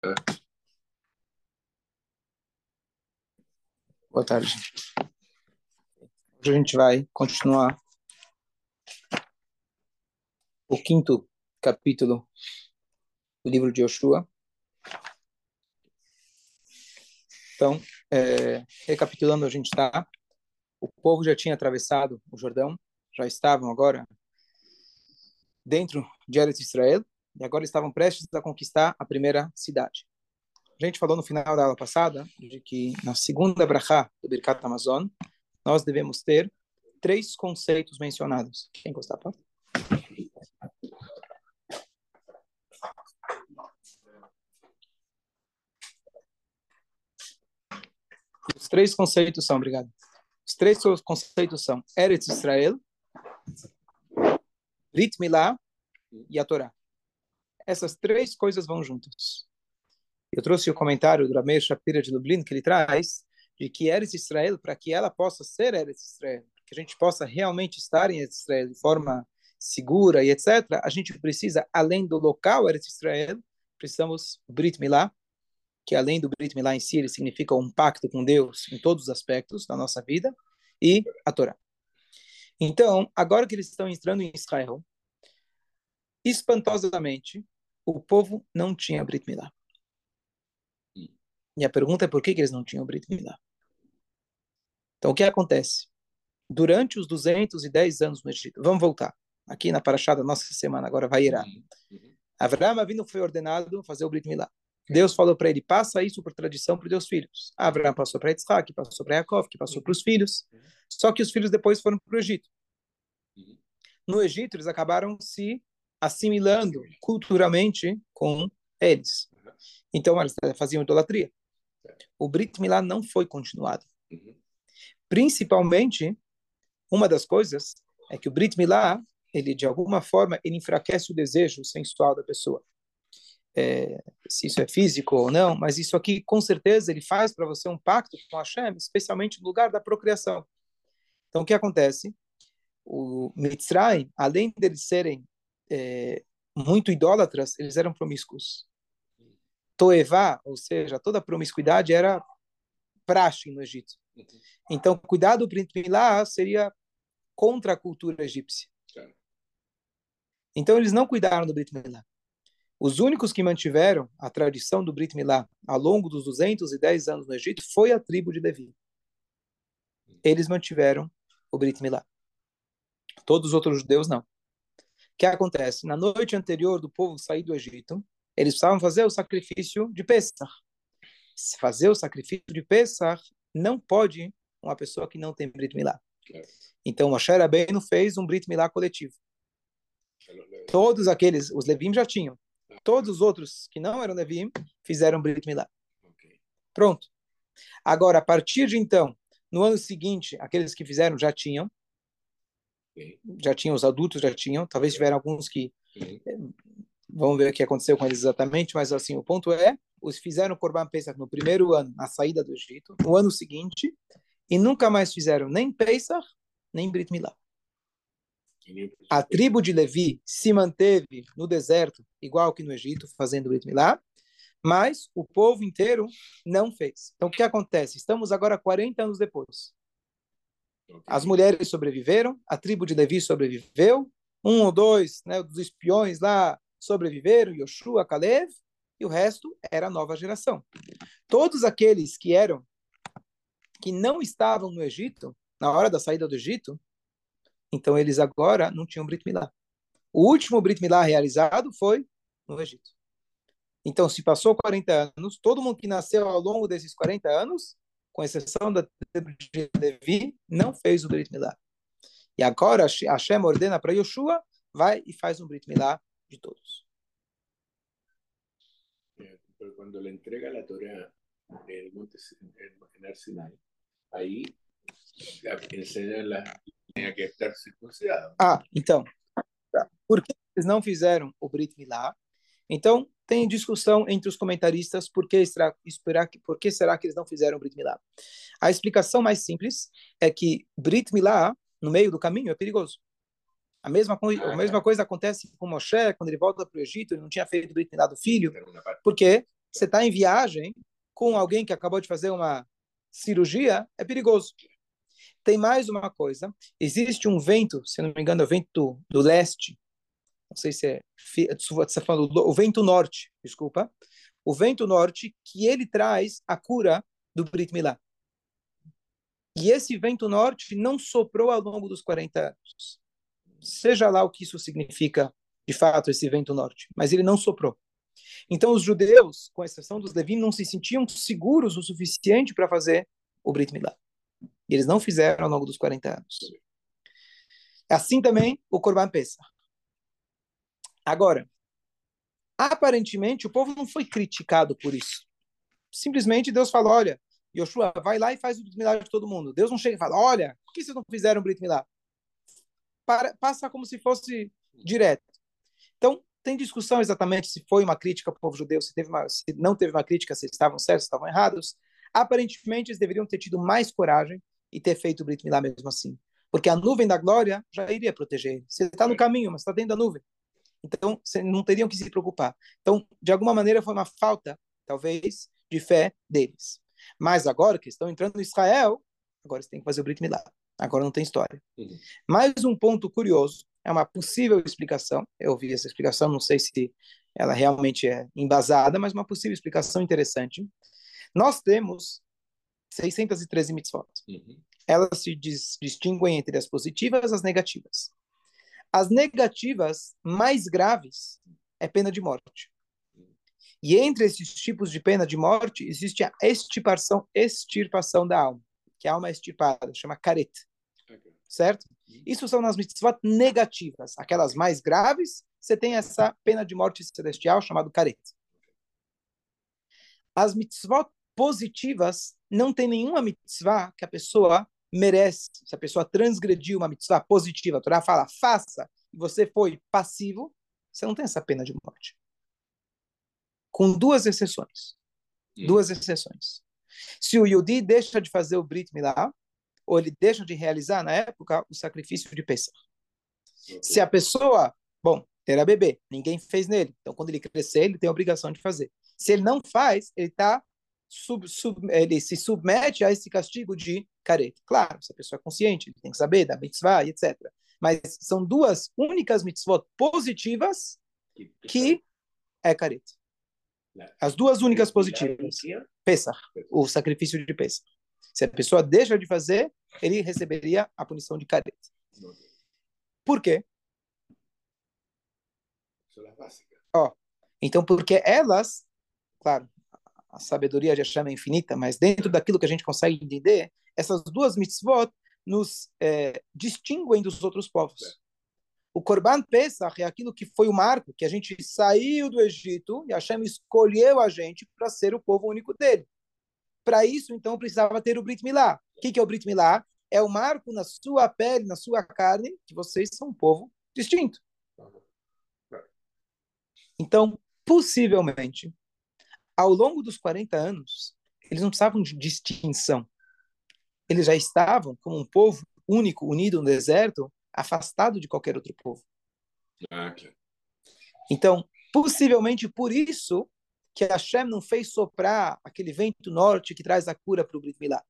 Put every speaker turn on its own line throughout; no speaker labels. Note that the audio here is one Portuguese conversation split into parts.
Boa tarde. Hoje a gente vai continuar o quinto capítulo do livro de Yoshua. Então, é, recapitulando, a gente está. O povo já tinha atravessado o Jordão, já estavam agora dentro de Eretz Israel, e agora estavam prestes a conquistar a primeira cidade. A gente falou no final da aula passada de que na segunda brachá do Birkat Amazon, nós devemos ter três conceitos mencionados. Quem gostar, pode? Os três conceitos são, obrigado. Os três conceitos são Eretz Israel, Brit Milá e a Torá. Essas três coisas vão juntas. Eu trouxe o comentário do Rameir Shapira de Lublin, que ele traz de que Eretz Israel, para que ela possa ser Eretz Israel, que a gente possa realmente estar em Eretz Israel de forma segura e etc., a gente precisa, além do local Eretz Israel, precisamos Brit Milá, que além do Brit Milá em si, ele significa um pacto com Deus em todos os aspectos da nossa vida, e a Torá. Então, agora que eles estão entrando em Israel, espantosamente, o povo não tinha Brit Milá. E a pergunta é por que, que eles não tinham Brit Milá? Então, o que acontece? Durante os 210 anos no Egito, vamos voltar, aqui na Paraxá da nossa semana, agora vai irar. Avraham Avinu foi ordenado fazer o Brit Milá. Deus falou para ele, passa isso por tradição para os teus filhos. Abraão passou para Isaac, passou para Jacob, que passou para os filhos. Só que os filhos depois foram para o Egito. No Egito, eles acabaram se assimilando culturalmente com eles. Então, eles faziam idolatria o Brit Milá não foi continuado. Uhum. Principalmente, uma das coisas é que o Brit Milá, ele de alguma forma, ele enfraquece o desejo sensual da pessoa. É, se isso é físico ou não, mas isso aqui, com certeza, ele faz para você um pacto com Hashem, especialmente no lugar da procriação. Então, o que acontece? O Mitzrayim, além deles serem é, muito idólatras, eles eram promíscuos toevá, ou seja, toda promiscuidade era praxe no Egito. Então, cuidar do príncipe Milá seria contra a cultura egípcia. Então, eles não cuidaram do Brit Milá. Os únicos que mantiveram a tradição do Brit Milá ao longo dos 210 anos no Egito foi a tribo de Levi. Eles mantiveram o Brit Milá. Todos os outros judeus não. Que acontece? Na noite anterior do povo sair do Egito, eles precisavam fazer o sacrifício de Pesach. Fazer o sacrifício de Pesach não pode uma pessoa que não tem Brit Milá. Então, Moshe Rabbeinu fez um Brit Milá coletivo. Todos aqueles, os Levim já tinham. Todos os outros que não eram Levim fizeram Brit Milá. Pronto. Agora, a partir de então, no ano seguinte, aqueles que fizeram já tinham. Já tinham, os adultos já tinham. Talvez tiveram alguns que Vamos ver o que aconteceu com eles exatamente, mas assim, o ponto é, os fizeram Corban Pesach no primeiro ano, na saída do Egito, no ano seguinte, e nunca mais fizeram nem Pesach, nem Brit Milá. A tribo de Levi se manteve no deserto, igual que no Egito, fazendo Brit Milá, mas o povo inteiro não fez. Então, o que acontece? Estamos agora 40 anos depois. As mulheres sobreviveram, a tribo de Levi sobreviveu, um ou dois né, dos espiões lá sobreviveram, Yoshua, Caleb, e o resto era a nova geração. Todos aqueles que eram, que não estavam no Egito, na hora da saída do Egito, então eles agora não tinham Brit Milá. O último Brit Milá realizado foi no Egito. Então, se passou 40 anos, todo mundo que nasceu ao longo desses 40 anos, com exceção da de Levi, não fez o Brit Milá. E agora Hashem ordena para Yoshua, vai e faz um Brit Milá de todos.
Pero cuando le entrega Torah en el monte Sinai, ahí enseña la tinha que estar circuncidado.
Ah, então, por que eles não fizeram o Brit Milá? Então, tem discussão entre os comentaristas por que, será, por que será que eles não fizeram Brit Milá. A explicação mais simples é que Brit Milá, no meio do caminho, é perigoso. A mesma, coisa, a mesma coisa acontece com Moshe, quando ele volta para o Egito, ele não tinha feito Brit Milá do filho. Por quê? você está em viagem com alguém que acabou de fazer uma cirurgia, é perigoso. Tem mais uma coisa. Existe um vento, se não me engano, é o vento do, do leste. Não sei se é. Você está falando o vento norte, desculpa. O vento norte, que ele traz a cura do Brit Milá. E esse vento norte não soprou ao longo dos 40 anos. Seja lá o que isso significa, de fato, esse vento norte. Mas ele não soprou. Então, os judeus, com exceção dos Levim, não se sentiam seguros o suficiente para fazer o Brit Milá. E eles não fizeram ao longo dos 40 anos. Assim também o Corban Pesach. Agora, aparentemente, o povo não foi criticado por isso. Simplesmente Deus falou: olha, Yoshua, vai lá e faz o Brit Milá de todo mundo. Deus não chega e fala: olha, por que vocês não fizeram o Brit Milá? Para, passa como se fosse direto. Então, tem discussão exatamente se foi uma crítica ao povo judeu, se, teve uma, se não teve uma crítica, se estavam certos, se estavam errados. Aparentemente, eles deveriam ter tido mais coragem e ter feito o Brit Milá mesmo assim. Porque a nuvem da glória já iria proteger. Você está no caminho, mas está dentro da nuvem. Então, não teriam que se preocupar. Então, de alguma maneira, foi uma falta, talvez, de fé deles. Mas agora que estão entrando em Israel, agora eles têm que fazer o Brit Milá. Agora não tem história. Uhum. Mais um ponto curioso, é uma possível explicação. Eu ouvi essa explicação, não sei se ela realmente é embasada, mas uma possível explicação interessante. Nós temos 613 mitzvot. Uhum. Elas se dis distinguem entre as positivas e as negativas. As negativas mais graves é pena de morte. E entre esses tipos de pena de morte existe a extirpação, extirpação da alma, que a alma é extirpada, chama caret. Certo? Isso são nas mitzvot negativas. Aquelas mais graves, você tem essa pena de morte celestial chamado caret. As mitzvot positivas, não tem nenhuma mitzvah que a pessoa merece. Se a pessoa transgrediu uma mitzvah positiva, a Torá fala, faça, e você foi passivo, você não tem essa pena de morte. Com duas exceções. Hum. Duas exceções. Se o Yudi deixa de fazer o Brit Milá, ou ele deixa de realizar, na época, o sacrifício de Pesach. Se a pessoa, bom, era bebê, ninguém fez nele, então quando ele crescer, ele tem a obrigação de fazer. Se ele não faz, ele está sub, sub, ele se submete a esse castigo de careta. Claro, se a pessoa é consciente, ele tem que saber da mitzvah e etc. Mas são duas únicas mitzvot positivas que é careta. As duas únicas positivas. Pesach, o sacrifício de Pesach. Se a pessoa deixa de fazer, ele receberia a punição de careta. Por quê? Ó, então, porque elas, claro, a sabedoria de Hashem é infinita, mas dentro daquilo que a gente consegue entender, essas duas mitzvot nos é, distinguem dos outros povos. O Korban Pesach é aquilo que foi o marco, que a gente saiu do Egito e Hashem escolheu a gente para ser o povo único dele. Para isso, então, precisava ter o Brit Milá. O que, que é o Brit Milá? É o marco na sua pele, na sua carne, que vocês são um povo distinto. Então, possivelmente, ao longo dos 40 anos, eles não precisavam de distinção. Eles já estavam como um povo único, unido no deserto, afastado de qualquer outro povo. Ah, então, possivelmente por isso que Hashem não fez soprar aquele vento norte que traz a cura para o Brit Milá.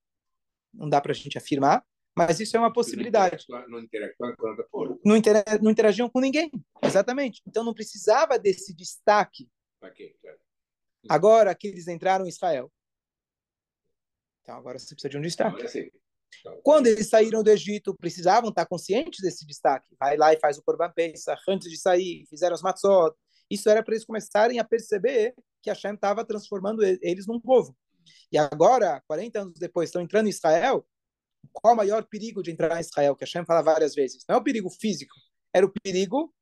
Não dá para a gente afirmar, mas isso é uma possibilidade.
Não interagir com.
Não, não interagiam com ninguém, exatamente. Então não precisava desse destaque.
Okay, claro.
Agora que eles entraram em Israel. Então agora você precisa de um destaque. Quando eles saíram do Egito, precisavam estar conscientes desse destaque. Vai lá e faz o Korban Pesach antes de sair, fizeram as matzot. Isso era para eles começarem a perceber que Hashem estava transformando eles num povo. E agora, 40 anos depois, estão entrando em Israel. Qual o maior perigo de entrar em Israel? Que Hashem fala várias vezes. Não é o perigo físico, era o perigo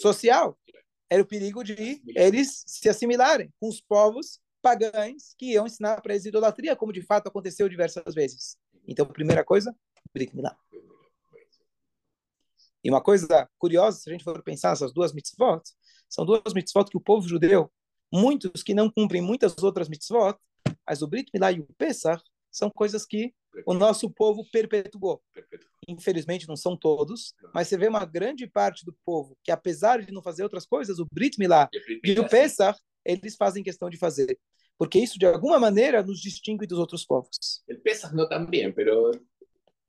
social era o perigo de eles se assimilarem com os povos pagãos que iam ensinar para eles idolatria, como de fato aconteceu diversas vezes. Então, primeira coisa, Brit Milá. E uma coisa curiosa, se a gente for pensar nessas duas mitzvot, são duas mitzvot que o povo judeu, muitos que não cumprem muitas outras mitzvot, mas o Brit Milá e o Pesach são coisas que o nosso povo perpetuou. Infelizmente não são todos, mas você vê uma grande parte do povo que, apesar de não fazer outras coisas, o Brit Milá e o Pesach, eles fazem questão de fazer. Porque isso, de alguma maneira, nos distingue dos outros povos.
El Pesach não também, pero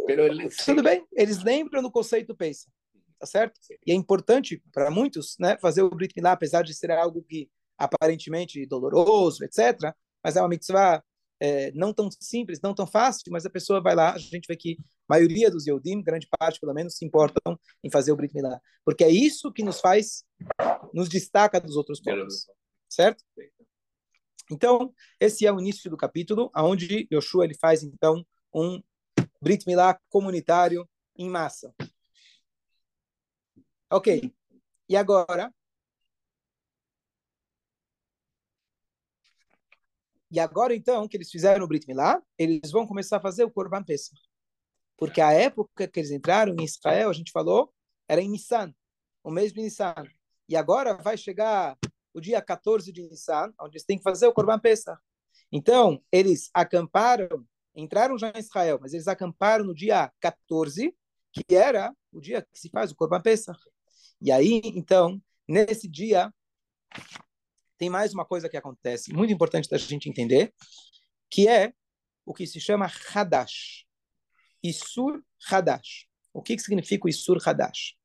el...
Tudo bem, eles lembram do conceito Pesach, tá certo? E é importante para muitos né, fazer o Brit Milá, apesar de ser algo que aparentemente doloroso, etc., mas é uma mitzvah é, não tão simples, não tão fácil, mas a pessoa vai lá, a gente vê que a maioria dos Yodim, grande parte pelo menos, se importam em fazer o Brit Milá, porque é isso que nos faz, nos destaca dos outros povos, certo? Então, esse é o início do capítulo, onde Yoshua ele faz, então, um Brit Milá comunitário em massa. Ok. E agora? E agora, então, que eles fizeram o Brit Milá, eles vão começar a fazer o Korban Pesach. Porque a época que eles entraram em Israel, a gente falou, era em Nissan, o mês de Nissan. E agora vai chegar o dia 14 de Nissan, onde eles têm que fazer o Korban Pesach. Então, eles acamparam, entraram já em Israel, mas eles acamparam no dia 14, que era o dia que se faz o Korban Pesach. E aí, então, nesse dia, tem mais uma coisa que acontece, muito importante da gente entender, que é o que se chama Hadash. Isur Hadash. O que, que significa o Isur Hadash?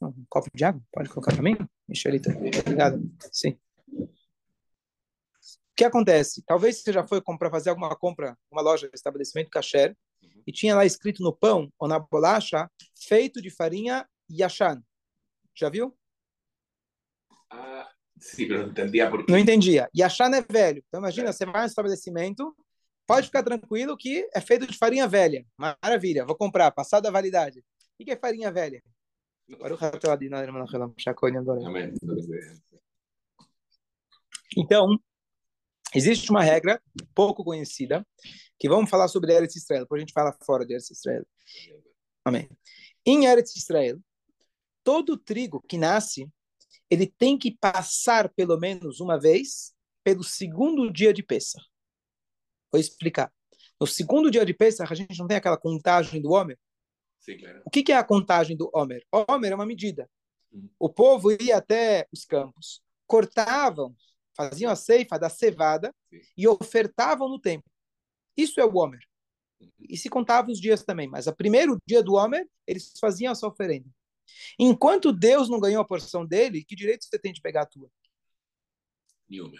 Um copo de água? Pode colocar para mim? Michelita, obrigado. Sim. O que acontece? Talvez você já foi comprar, fazer alguma compra uma loja, estabelecimento kasher, uhum. e tinha lá escrito no pão ou na bolacha, feito de farinha yashan. Já viu?
Ah, sim, não entendia por quê.
Não entendia. Yashan é velho. Então imagina, é. você vai no estabelecimento, pode ficar tranquilo que é feito de farinha velha. Maravilha, vou comprar, passada a validade. O que é farinha velha? Então, existe uma regra pouco conhecida que vamos falar sobre Eretz Israel, depois a gente fala fora de Eretz Israel. Amém. Em Eretz Israel, todo trigo que nasce, ele tem que passar pelo menos uma vez pelo segundo dia de Pesach. Vou explicar. No segundo dia de Pesach, a gente não tem aquela contagem do homem
Sim, claro.
O que, que é a contagem do Homer? Homer é uma medida.
Uhum.
O povo ia até os campos, cortavam, faziam a ceifa da cevada
Sim.
e ofertavam no templo. Isso é o Homer.
Uhum.
E se contava os dias também, mas o primeiro dia do Homer, eles faziam essa oferenda. Enquanto Deus não ganhou a porção dele, que direito você tem de pegar a tua?
Nenhuma.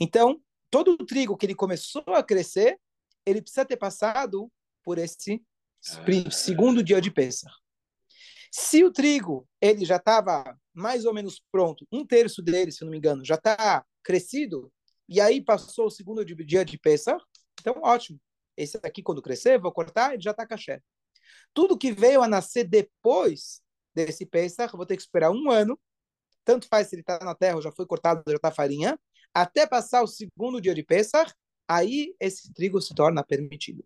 Então, todo o trigo que ele começou a crescer, ele precisa ter passado por esse segundo dia de Pesach. Se o trigo ele já estava mais ou menos pronto, um terço dele, se não me engano, já está crescido, e aí passou o segundo dia de Pesach, então ótimo. Esse aqui, quando crescer, vou cortar, ele já está caché. Tudo que veio a nascer depois desse Pesach, vou ter que esperar um ano, tanto faz se ele está na terra já foi cortado, já está farinha, até passar o segundo dia de Pesach, aí esse trigo se torna permitido.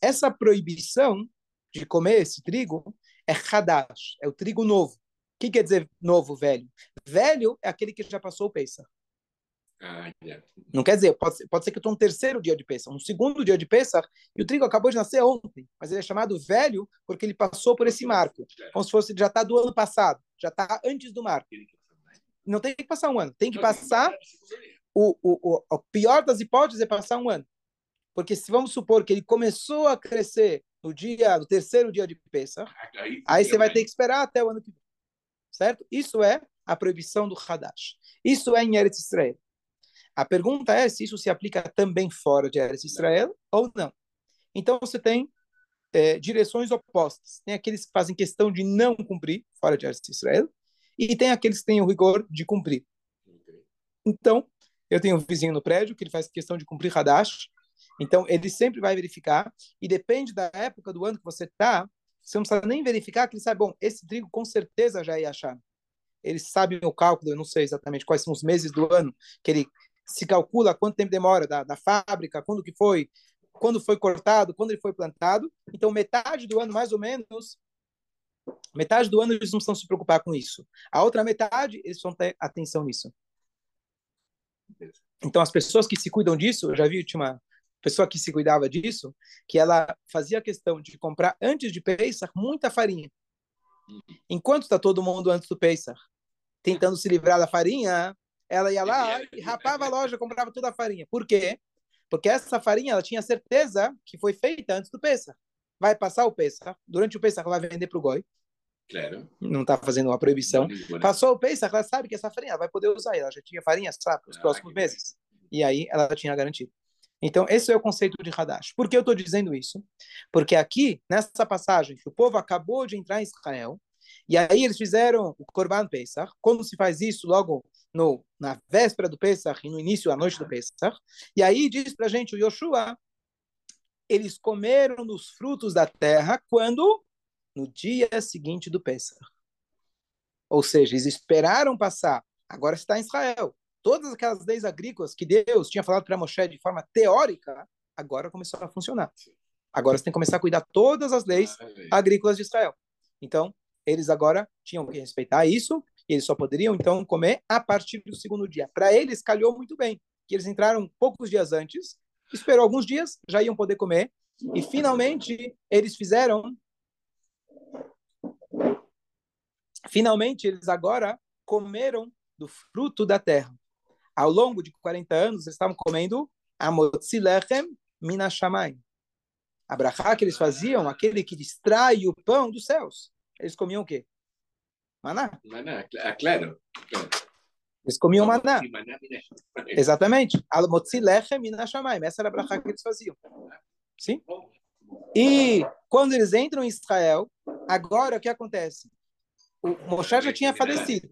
Essa proibição de comer esse trigo é hadash, é o trigo novo. O que quer dizer novo, velho? Velho é aquele que já passou o Pesach.
Ah, yeah.
Não quer dizer, pode ser, pode ser que eu estou no terceiro dia de Pesach, um segundo dia de Pesach, e o trigo acabou de nascer ontem, mas ele é chamado velho porque ele passou por esse marco, como se fosse já está do ano passado, já está antes do marco. Não tem que passar um ano, tem que passar. O, o, o, pior das hipóteses é passar um ano. Porque se vamos supor que ele começou a crescer no dia, no terceiro dia de Pesach,
Aí,
aí você vai ter que esperar até o ano que vem. Certo? Isso é a proibição do Hadash. Isso é em Eretz Israel. A pergunta é se isso se aplica também fora de Eretz Israel ou não. Então você tem é, direções opostas. Tem aqueles que fazem questão de não cumprir fora de Eretz Israel e tem aqueles que têm o rigor de cumprir. Então, eu tenho um vizinho no prédio que ele faz questão de cumprir Hadash então, ele sempre vai verificar, e depende da época do ano que você está, você não precisa nem verificar, que ele sabe, bom, esse trigo com certeza já ia achar. Eles sabem o cálculo, eu não sei exatamente quais são os meses do ano, que ele se calcula quanto tempo demora da, da fábrica, quando que foi, quando foi cortado, quando ele foi plantado. Então, metade do ano, mais ou menos, metade do ano eles não precisam se preocupar com isso. A outra metade, eles vão ter atenção nisso. Então, as pessoas que se cuidam disso, eu já vi, tinha uma, pessoa que se cuidava disso, que ela fazia questão de comprar antes de Pesach muita farinha. Enquanto está todo mundo antes do Pesach tentando se livrar da farinha, ela ia lá e rapava a loja, comprava toda a farinha. Por quê? Porque essa farinha, ela tinha certeza que foi feita antes do Pesach. Vai passar o Pesach, durante o Pesach ela vai vender para o Goi.
Claro.
Não está fazendo uma proibição. Passou o Pesach, ela sabe que essa farinha ela vai poder usar. Ela já tinha farinha, sabe, para os ah, próximos meses. E aí ela tinha garantido. Então, esse é o conceito de Hadash. Por que eu estou dizendo isso? Porque aqui, nessa passagem, que o povo acabou de entrar em Israel, e aí eles fizeram o Korban Pesach. Quando se faz isso, logo no, na véspera do Pesach e no início da noite do Pesach. E aí diz para a gente o Yoshua, eles comeram dos frutos da terra quando? No dia seguinte do Pesach. Ou seja, eles esperaram passar. Agora está em Israel todas aquelas leis agrícolas que Deus tinha falado para Moshe de forma teórica, agora começou a funcionar. Agora você tem que começar a cuidar todas as leis agrícolas de Israel. Então, eles agora tinham que respeitar isso, e eles só poderiam então comer a partir do segundo dia. Para eles calhou muito bem, que eles entraram poucos dias antes, esperou alguns dias, já iam poder comer, e finalmente eles fizeram finalmente eles agora comeram do fruto da terra ao longo de 40 anos, eles estavam comendo amotzilechem minashamayim. A que eles faziam, aquele que distrai o pão dos céus. Eles comiam o quê? Maná.
Maná, ah, claro.
Eles comiam maná. Exatamente. Essa era a brachá que eles faziam. Sim? E quando eles entram em Israel, agora o que acontece? O Moshe já tinha falecido.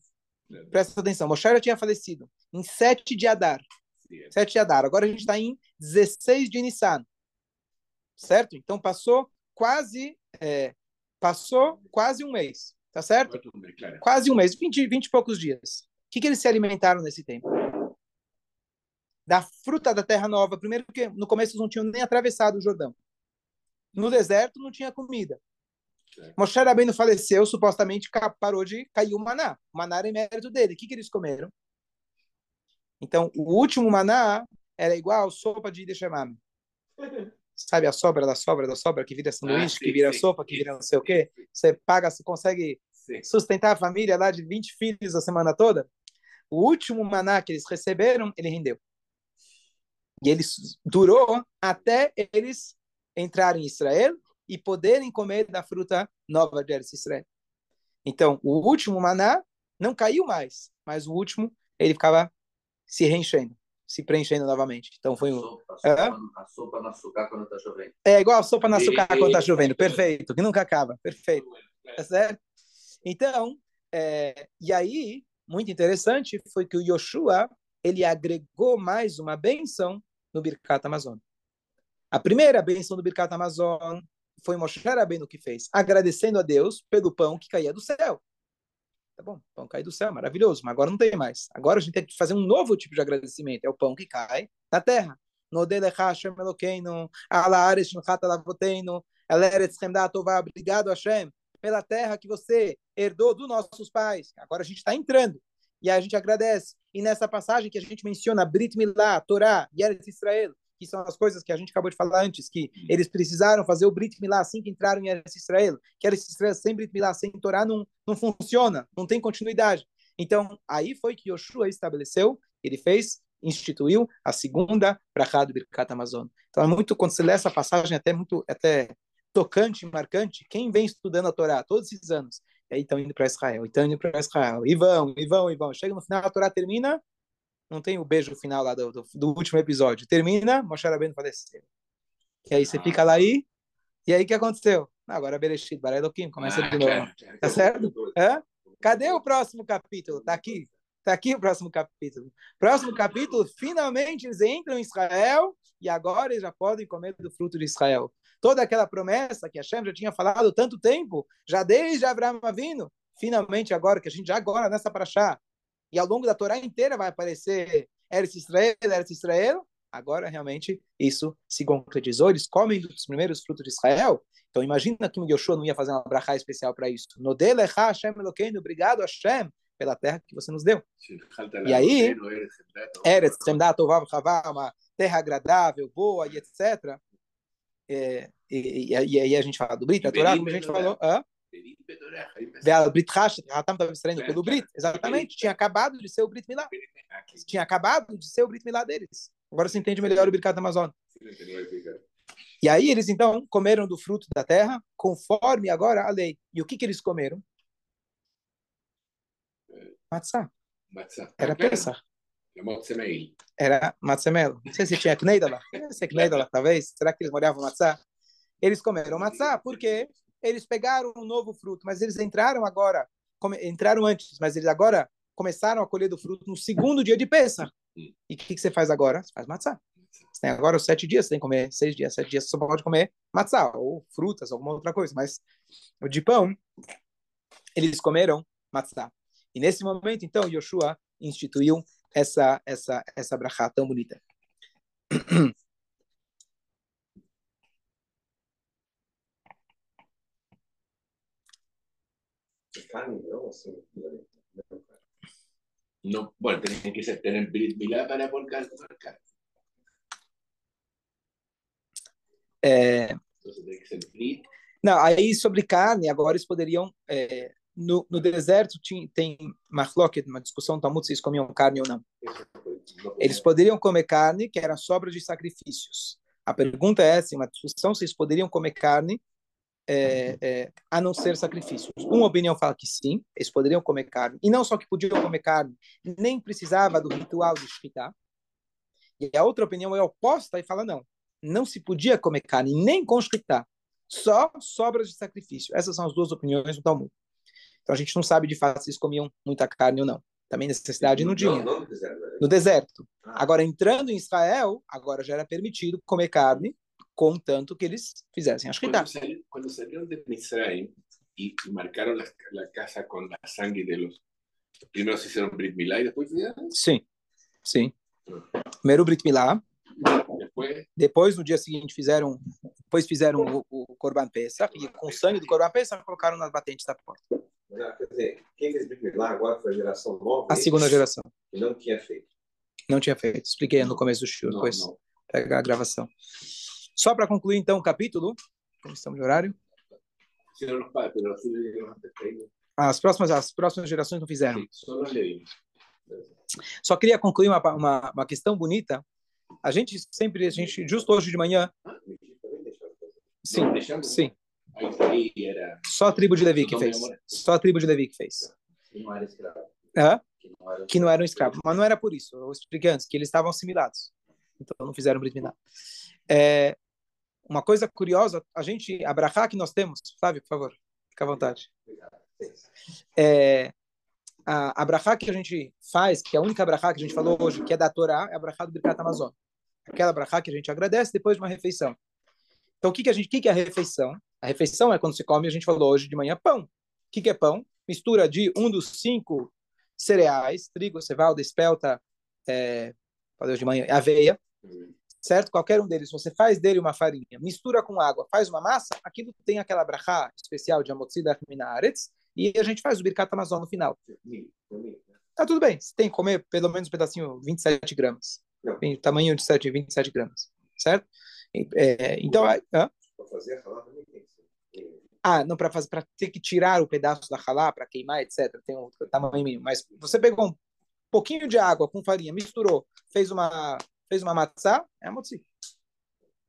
Presta atenção, Moshe já tinha falecido em 7 de Adar. 7 de Adar. Agora a gente está em 16 de Nissan. Certo? Então passou quase é, passou quase um mês. Tá certo? Quase um mês, 20, 20 e poucos dias. O que, que eles se alimentaram nesse tempo? Da fruta da terra nova. Primeiro, porque no começo eles não tinham nem atravessado o Jordão. No deserto não tinha comida. Moshe Rabbeinu faleceu, supostamente parou de cair o maná. O maná era em mérito dele. O que, que eles comeram? Então, o último maná era igual sopa de Ideshemam. Sabe a sobra da sobra da sobra que vira sanduíche, ah, sim, que vira sim, sopa, que vira não sei o quê? Você paga, você consegue sim. sustentar a família lá de 20 filhos a semana toda? O último maná que eles receberam, ele rendeu. E ele durou até eles entrarem em Israel e poderem comer da fruta nova de Israel. Então, o último maná não caiu mais, mas o último ele ficava se reenchendo, se preenchendo novamente. Então foi um.
A sopa, a sopa no açúcar quando está chovendo.
É igual a sopa no açúcar quando está chovendo, perfeito, que nunca acaba, perfeito. Tá certo? Então, é, e aí, muito interessante foi que o Yoshua ele agregou mais uma benção no Birkat Amazon. A primeira benção do Birkat Amazon foi Moshe Rabbeinu que fez, agradecendo a Deus pelo pão que caía do céu. Tá bom, pão cai do céu, maravilhoso, mas agora não tem mais. Agora a gente tem que fazer um novo tipo de agradecimento, é o pão que cai na terra. No Hashem Elokeinu, ala obrigado Hashem, pela terra que você herdou dos nossos pais. Agora a gente está entrando, e a gente agradece. E nessa passagem que a gente menciona, Brit Milá, Torá, Eretz Israel, que são as coisas que a gente acabou de falar antes, que eles precisaram fazer o Brit Milá assim que entraram em Eretz Israel, que Eretz Israel sem Brit Milá, sem Torá, não, não funciona, não tem continuidade. Então, aí foi que Yoshua estabeleceu, ele fez, instituiu a segunda Brachá do Birkat Amazon. Então, é muito, quando você lê essa passagem, até muito até tocante, marcante, quem vem estudando a Torá todos esses anos, e aí estão indo para Israel, estão indo para Israel, e vão, e vão, e vão. Chega no final, a Torá termina, não tem o beijo final lá do, do, do último episódio. Termina, Moshe Rabbeinu faleceu. E aí você fica lá aí, e aí o que aconteceu? Agora Bereshit, Bara Elohim, começa ah, de novo. Tá certo? Hã? Cadê o próximo capítulo? Tá aqui. Tá aqui o próximo capítulo. Próximo capítulo, finalmente eles entram em Israel e agora eles já podem comer do fruto de Israel. Toda aquela promessa que a Shem já tinha falado tanto tempo, já desde Abraão vindo, finalmente agora, que a gente já agora nessa paraxá, e ao longo da Torá inteira vai aparecer Eretz Israel, Eretz Israel. Agora, realmente, isso se concretizou. Eles comem dos primeiros frutos de Israel. Então, imagina que o Yoshua não ia fazer uma brachá especial para isso. Nodelecha Hashem Elokeinu, obrigado Hashem pela terra que você nos deu. E aí, Eretz Chemdat Ovav Chavá, uma terra agradável, boa e etc. É, e, e, e, aí a gente fala do Brita, a Torá, como a gente falou. Veal Brit Hash, Ratam estava extraindo pelo Brit. Exatamente, tinha acabado de ser o Brit Milá. Tinha acabado de ser o Brit Milá deles. Agora você entende melhor o Birkat Amazon. E aí eles então comeram do fruto da terra, conforme agora a lei. E o que, que eles comeram? Matzah. Era Pesach. Era Matzemelo. Não sei se tinha Kneidala. Sei Kneidala, talvez. Será que eles moravam Matzah? Eles comeram Matzah porque eles pegaram um novo fruto, mas eles entraram agora, entraram antes, mas eles agora começaram a colher do fruto no segundo dia de Pesach. E o que, que, você faz agora? Você faz Matzah. Você tem agora os sete dias, você tem que comer seis dias, sete dias, você só pode comer matzah, ou frutas, alguma outra coisa, mas o de pão, eles comeram matzah. E nesse momento, então, Yoshua instituiu essa essa essa brachá tão bonita.
No, bueno, tienen que ser, tener Brit Milá para poder carne.
É... Não, aí sobre carne, agora eles poderiam. É, no, no deserto tinha, tem Mahloket, uma discussão Talmud se eles comiam carne ou não. Eles poderiam comer carne, que era sobra de sacrifícios. A pergunta é essa: uma discussão se eles poderiam comer carne é, é, a não ser sacrifícios. Uma opinião fala que sim, eles poderiam comer carne, e não só que podiam comer carne, nem precisava do ritual de Shkita. E a outra opinião é oposta e fala: não, não se podia comer carne, nem constritar, só sobras de sacrifício. Essas são as duas opiniões do Talmud. Então a gente não sabe de fato se eles comiam muita carne ou não. Também necessidade não tinha. No. No deserto. Ah. Agora, entrando em Israel, agora já era permitido comer carne, contanto que eles fizessem a Shkita.
Quando saíram de Misraim e marcaram a casa com a sangue deles, primeiro se fizeram Brit Milá e depois fizeram?
Sim, sim. Primeiro Brit Milá, depois, depois no dia seguinte fizeram, depois fizeram o, o Corban Pesach e com o sangue do Corban Pesach colocaram nas batentes da porta.
Quer dizer, quem fez lá agora foi a geração nova?
A segunda geração.
Que não tinha feito.
Não tinha feito. Expliquei no começo do show, depois não. pega a gravação. Só para concluir então o capítulo, como estamos de horário? As próximas, as próximas gerações não fizeram. Só queria concluir uma, uma, uma questão bonita a gente sempre, a gente, justo hoje de manhã. Sim, sim. Só a tribo de Levi que fez. Só a tribo de Levi que fez. Que não era escravo. Hã? Que não eram escravos. Mas não era por isso. Eu expliquei antes, que eles estavam assimilados. Então não fizeram Brit É, uma coisa curiosa, a gente, a brachá que nós temos, Flávio, por favor, fica à vontade. É, a, a brachá que a gente faz, que é a única brachá que a gente falou hoje, que é da Torá, é a brachá do Birkat Amazon. Aquela brachá que a gente agradece depois de uma refeição. Então, o que, que, a gente, que, que é a refeição? A refeição é quando se come, a gente falou hoje de manhã, pão. O que, que é pão? Mistura de um dos cinco cereais, trigo, cevada, espelta, é, de manhã, aveia, certo? Qualquer um deles, você faz dele uma farinha, mistura com água, faz uma massa, aquilo tem aquela brachá especial de Amotzida Minaretz, e a gente faz o Birkat Amazon no final. Tá tudo bem, você tem que comer pelo menos um pedacinho 27 gramas. Tamanho de 7, 27 gramas, certo? É, então, para fazer a também tem que Ah, não, para fazer, para ter que tirar o pedaço da halá, para queimar, etc. Tem um tamanho mínimo. Mas você pegou um pouquinho de água com farinha, misturou, fez uma, fez uma matzá, é motzi.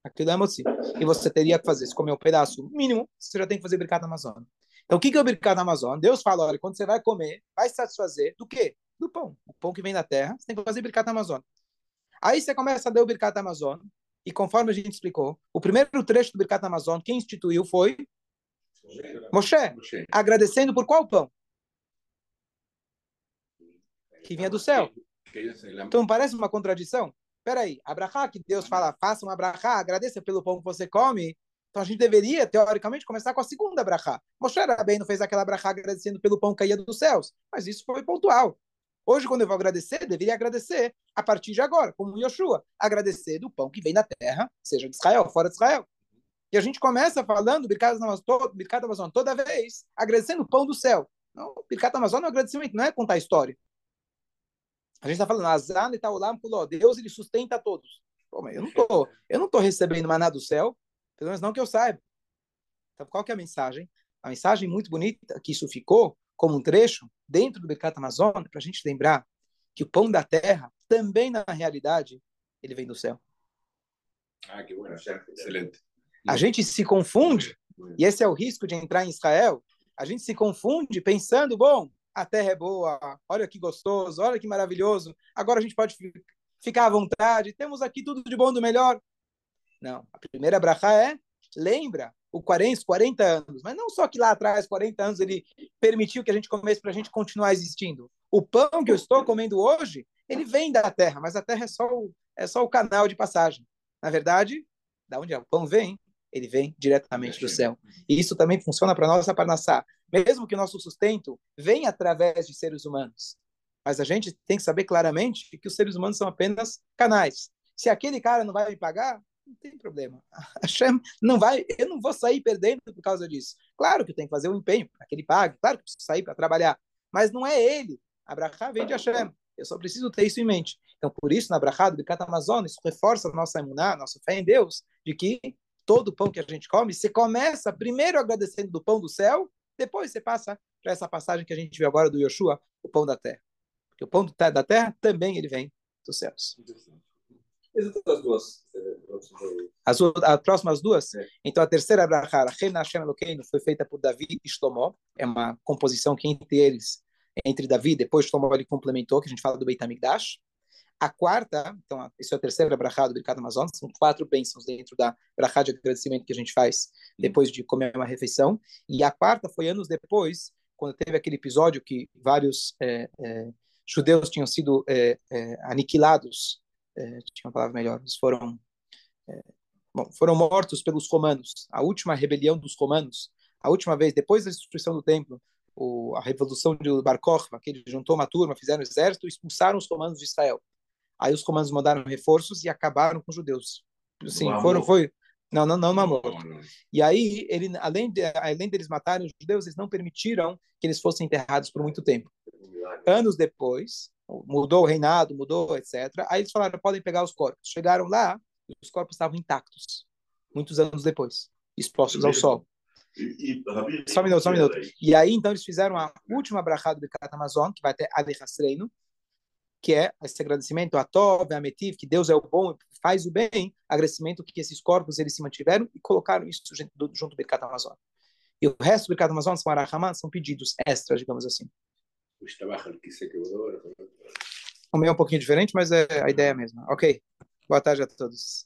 Aquilo é motzi. E você teria que fazer, se comer um pedaço mínimo, você já tem que fazer brincada na Amazônia. Então, o que, é o Birkat Amazon? Deus fala, olha, quando você vai comer, vai satisfazer do quê? Do pão. O pão que vem da terra, você tem que fazer Birkat Amazon. Aí você começa a dar o Birkat Amazon, e conforme a gente explicou, o primeiro trecho do Birkat Amazon, quem instituiu foi Moshe, Moshe. agradecendo por qual pão? Que vinha do céu. Então parece uma contradição? Peraí, Abraha, que Deus fala, faça uma Abraha, agradeça pelo pão que você come, então a gente deveria, teoricamente, começar com a segunda brachá. Moshe não fez aquela brachá agradecendo pelo pão que caía dos céus, mas isso foi pontual. Hoje, quando eu vou agradecer, deveria agradecer a partir de agora, como Yoshua, agradecer do pão que vem da terra, seja de Israel, fora de Israel. E a gente começa falando Birkat Amazon toda vez, agradecendo o pão do céu. Não, Birkat Amazon é um agradecimento, não é contar história. A gente está falando, Azan e Taulam Deus ele sustenta a todos. Pô, mas eu não tô, eu não tô recebendo maná do céu, pelo menos não que eu saiba. Então, qual que é a mensagem? a mensagem muito bonita que isso ficou como um trecho dentro do Becat Amazon, para a gente lembrar que o pão da terra também, na realidade, ele vem do céu.
Ah, que bueno, excelente.
A gente se confunde, e esse é o risco de entrar em Israel, a gente se confunde pensando, bom, a terra é boa, olha que gostoso, olha que maravilhoso, agora a gente pode ficar à vontade, temos aqui tudo de bom do melhor. Não, a primeira brachá é, lembra o 40, 40 anos, mas não só que lá atrás, 40 anos, ele permitiu que a gente comesse para a gente continuar existindo. O pão que eu estou comendo hoje, ele vem da terra, mas a terra é só o, é só o canal de passagem. Na verdade, da onde é? o pão vem? Ele vem diretamente do céu. E isso também funciona para nossa parnassá. Mesmo que o nosso sustento venha através de seres humanos. Mas a gente tem que saber claramente que os seres humanos são apenas canais. Se aquele cara não vai me pagar, não tem problema. A Hashem não vai, eu não vou sair perdendo por causa disso. Claro que tenho que fazer um empenho para que ele pague, claro que preciso sair para trabalhar, mas não é ele. A Brachá vem de Hashem. Eu só preciso ter isso em mente. Então, por isso, na Brachá do Bicat Amazon, isso reforça a nossa imuná, nossa fé em Deus, de que todo pão que a gente come, você começa primeiro agradecendo do pão do céu, depois você passa para essa passagem que a gente viu agora do Yoshua, o pão da terra. Porque o pão da terra também ele vem dos céus.
As outras duas?
As, as próximas duas? É. Então, a terceira brachá, Rem Hashem Elokeinu, foi feita por Davi e Shlomo. É uma composição que entre eles, entre Davi, depois Shlomo ele complementou, que a gente fala do Beit HaMikdash. A quarta, então, essa é a terceira brachá do Birkat Amazon, são quatro bênçãos dentro da brachá de agradecimento que a gente faz depois de comer uma refeição. E a quarta foi anos depois, quando teve aquele episódio que vários é, é, judeus tinham sido é, é aniquilados é, tinha uma palavra melhor, eles foram, é, bom, foram mortos pelos romanos. A última rebelião dos romanos, a última vez, depois da destruição do templo, o, a revolução de Bar Kokhba, que ele juntou uma turma, fizeram um exército e expulsaram os romanos de Israel. Aí os romanos mandaram reforços e acabaram com os judeus. Sim, foram, foi, não, não, não, não morto. E aí, ele, além, de, além deles matarem os judeus, eles não permitiram que eles fossem enterrados por muito tempo. Anos depois, mudou o reinado, mudou, etc. Aí eles falaram, podem pegar os corpos. Chegaram lá, e os corpos estavam intactos, muitos anos depois, expostos ao sol.
E, e,
só um minuto, só um minuto. E aí, então, eles fizeram a última brachada do Kat Amazon, que vai ter Alechastreino, que é esse agradecimento a Tov, a Metiv, que Deus é o bom, faz o bem, agradecimento que esses corpos eles se mantiveram e colocaram isso junto, junto do Birkat Amazon. E o resto do Birkat Amazon são são pedidos extras, digamos assim. O meu é um pouquinho diferente, mas é a ideia mesma. Ok. Boa tarde a todos.